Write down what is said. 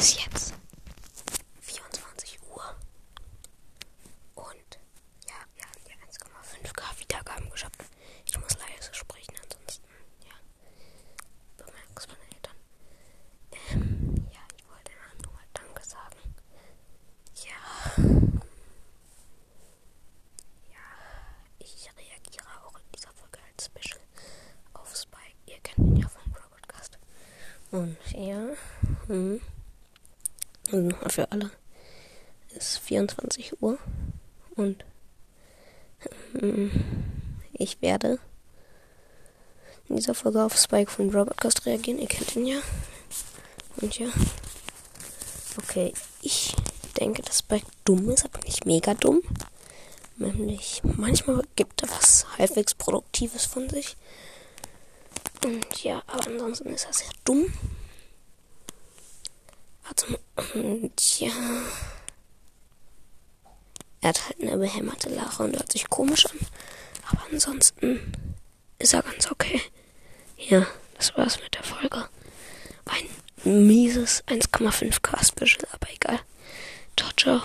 ist jetzt 24 Uhr. Und ja, wir haben die 1,5k Wiedergaben geschafft. Ich muss leise sprechen, ansonsten, ja, bemerkst meine Eltern. Ähm, ja, ich wollte nur mal Danke sagen. Ja. Ja, ich reagiere auch in dieser Folge als Special auf Spike. Ihr kennt ihn ja vom Podcast. Und ja, hm. Also nochmal für alle. Ist 24 Uhr und hm, ich werde in dieser Folge auf Spike von Robotcast reagieren. Ihr kennt ihn ja. Und ja. Okay, ich denke, dass Spike dumm ist, aber nicht mega dumm. Nämlich, manchmal gibt er was halbwegs Produktives von sich. Und ja, aber ansonsten ist er sehr dumm. Und ja. Er hat halt eine behämmerte Lache und hört sich komisch an. Aber ansonsten ist er ganz okay. Ja, das war's mit der Folge. Ein mieses 1,5k Special, aber egal. Ciao, ciao.